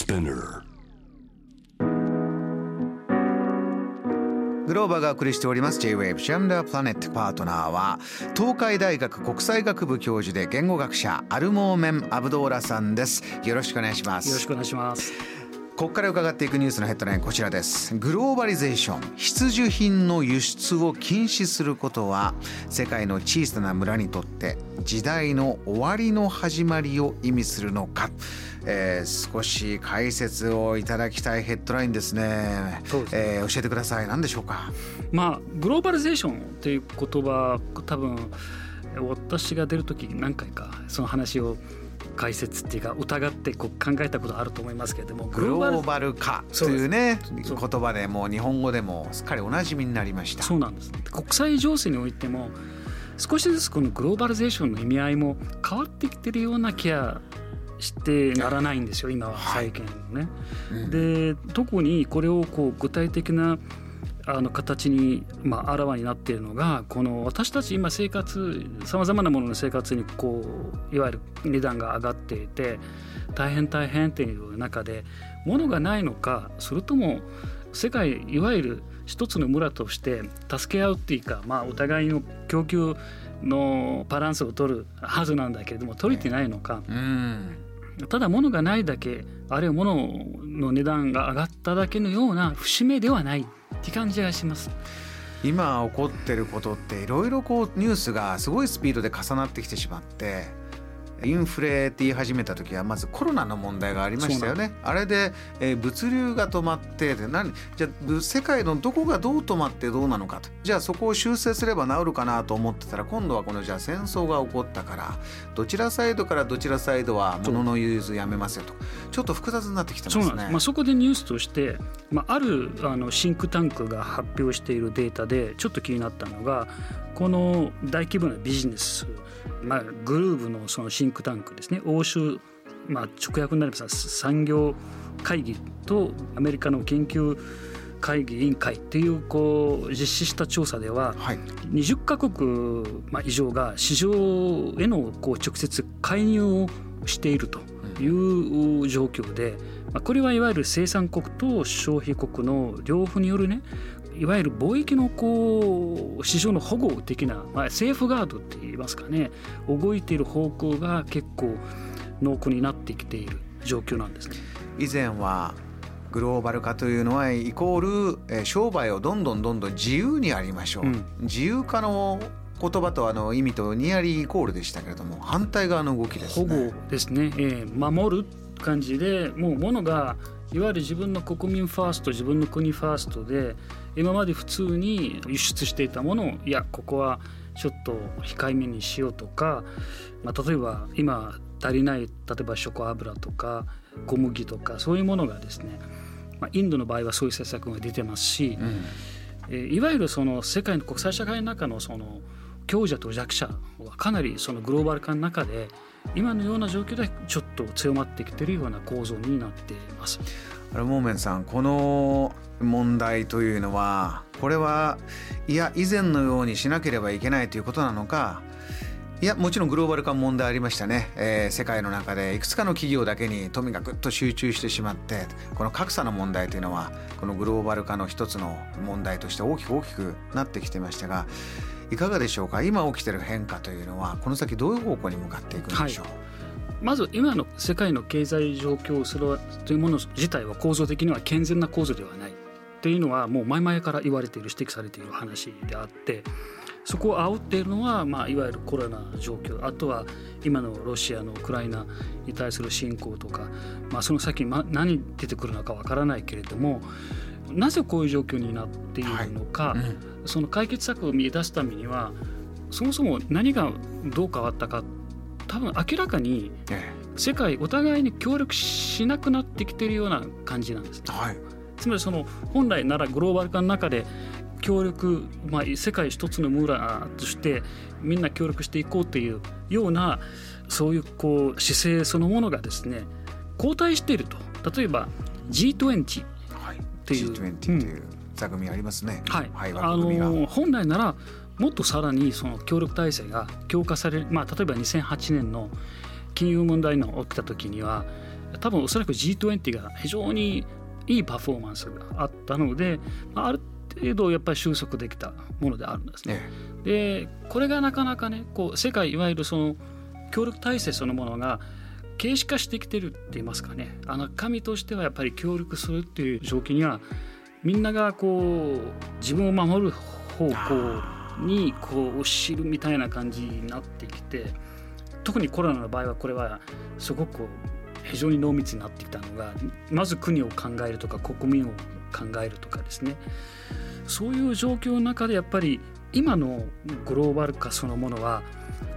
Spinner. グローバーがお送りしております J-Wave シャムダープラネットパートナーは東海大学国際学部教授で言語学者アルモーメン・アブドーラさんです。よろしくお願いします。よろしくお願いしますここから伺っていくニュースのヘッドラインこちらです。グローバリゼーション必需品の輸出を禁止することは世界の小さな村にとって時代の終わりの始まりを意味するのか、えー、少し解説をいただきたいヘッドラインですね。そね。えー教えてください。何でしょうか？まあグローバリゼーションっていう言葉多分私が出る時何回かその話を解説っていうか疑ってこう考えたことあると思いますけれどもグローバル化というね言葉でもう日本語でもすっかりおなじみになりました。そうなんです。国際情勢においても少しずつこのグローバリゼーションの意味合いも変わってきてるような気がしてならないんですよ今は。最近ね。うんで特にこれをこう具体的なあの形に、まあ、あらわになっているのがこの私たち今生活さまざまなものの生活にこういわゆる値段が上がっていて大変大変っていう中で物がないのかそれとも世界いわゆる一つの村として助け合うっていうか、まあ、お互いの供給のバランスを取るはずなんだけれども取れてないのか。うんただ物がないだけあるいは物の値段が上がっただけのような節目ではないって感じがします。今起こってることっていろいろこうニュースがすごいスピードで重なってきてしまってインフレって言い始めた時はまずコロナの問題がありましたよね。あれで、えー物流が止まってで何？じゃあぶ世界のどこがどう止まってどうなのかと。じゃあそこを修正すれば治るかなと思ってたら今度はこのじゃあ戦争が起こったからどちらサイドからどちらサイドは物の融通やめますよと。ちょっと複雑になってきてますね。そうなんです。まあ、そこでニュースとして、まあ、あるあのシンクタンクが発表しているデータでちょっと気になったのがこの大規模なビジネス、まあ、グルーブのそのシンクタンクですね。欧州、まあ、直訳になりますが産業会議とアメリカの研究会議委員会っていうこう実施した調査でははい、20カ国まあ以上が市場へのこう直接介入をしているという状況で、まあ、これはいわゆる生産国と消費国の両方によるねいわゆる貿易のこう市場の保護的な、まあ、セーフガードって言いますかね動いている方向が結構濃厚になってきている状況なんですね。以前はグローバル化というのはイコール、えー商売をどんどんどんどん自由にやりましょう、うん自由化の言葉とあの意味とニアリーイコールでしたけれども反対側の動きです保ね。護ですね、えー守る感じでもう物がいわゆる自分の国民ファースト自分の国ファーストで今まで普通に輸出していたものをいやここはちょっと控えめにしようとか、まあ、例えば今足りない例えばショコ油とか小麦とかそういうものがですね、まあ、インドの場合はそういう政策が出てますし、うん。えーいわゆるその世界の国際社会の中のその強者と弱者はかなりそのグローバル化の中で今のような状況でちょっと強まってきているような構造になっています。あれモーメンさんこの問題というのはこれはいや以前のようにしなければいけないということなのかいやもちろんグローバル化問題ありましたね、えー世界の中でいくつかの企業だけに富がぐっと集中してしまってこの格差の問題というのはこのグローバル化の一つの問題として大きく大きくなってきてましたがいかがでしょうか？今起きている変化というのはこの先どういう方向に向かっていくんでしょう、まず今の世界の経済状況それはというもの自体は構造的には健全な構造ではないというのはもう前々から言われている指摘されている話であってそこを煽っているのは、まあ、いわゆるコロナ状況あとは今のロシアのウクライナに対する侵攻とか、まあ、その先、ま、何出てくるのかわからないけれどもなぜこういう状況になっているのか、うんその解決策を見出すためにはそもそも何がどう変わったか多分明らかにえ世界お互いに協力しなくなってきているような感じなんですえはい。つまりその本来ならグローバル化の中で協力、まあ、世界一つの村としてみんな協力していこうというようなそういうこう姿勢そのものがですね後退していると。例えば G20 はい、ていう G20 という座組ありますね。はい、はい、あ。の本来ならもっとさらにその協力体制が強化される、まあ、例えば2008年の金融問題の起きた時には多分おそらく G20 が非常にいいパフォーマンスがあったのである程度やっぱり収束できたものであるんですね。でこれがなかなかねこう世界いわゆるその協力体制そのものが形式化してきてるって言いますかね。あの神としてはやっぱり協力するっていう状況にはみんながこう自分を守る方向にこう知るみたいな感じになってきて特にコロナの場合はこれはすごく非常に濃密になってきたのがまず国を考えるとか国民を考えるとかですね。そういう状況の中でやっぱり今のグローバル化そのものは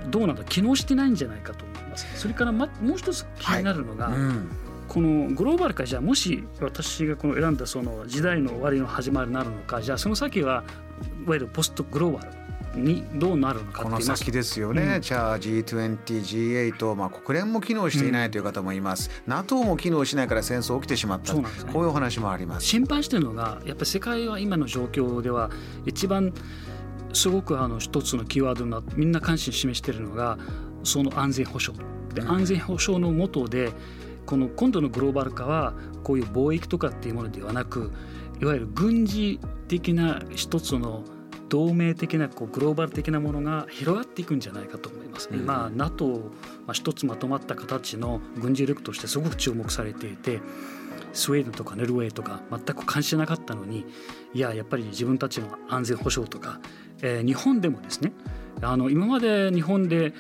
どうなんだ機能してないんじゃないかと思います。それから、ま、もう一つ気になるのが、はい。うん、このグローバル化じゃあもし私がこの選んだその時代の終わりの始まりになるのかじゃあその先はいわゆるポストグローバルにどうなるのかこの先ですよね、うん、じゃあ G20、G8、まあ、国連も機能していないという方もいます、うん、NATO も機能しないから戦争起きてしまった、ね、こういうお話もあります。心配してるのがやっぱり世界は今の状況では一番すごくあの一つのキーワードなみんな関心示しているのがその安全保障で安全保障の下でこの今度のグローバル化はこういう貿易とかっていうものではなくいわゆる軍事的な一つの同盟的なこうグローバル的なものが広がっていくんじゃないかと思います。うん、まあ NATO、まあ、一つまとまった形の軍事力としてすごく注目されていてスウェーデンとかノルウェーとか全く関心なかったのにいややっぱり自分たちの安全保障とか、えー、日本でもですねあの今まで日本で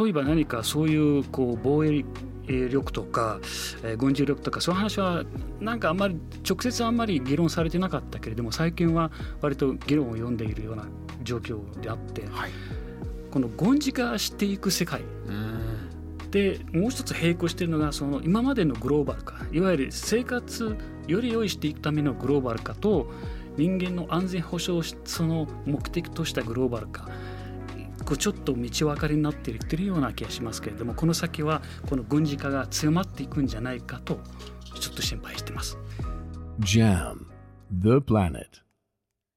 例えば何かそういうこう防衛力とか、えー、軍事力とかそういう話はなんかあんまり直接あんまり議論されてなかったけれども最近は割と議論を読んでいるような状況であって、はい、この軍事化していく世界でもう一つ並行しているのがその今までのグローバル化いわゆる生活より良いしていくためのグローバル化と人間の安全保障その目的としたグローバル化こうちょっと道分かりになっていってるような気がしますけれどもこの先はこの軍事化が強まっていくんじゃないかとちょっと心配してます。JAM The Planet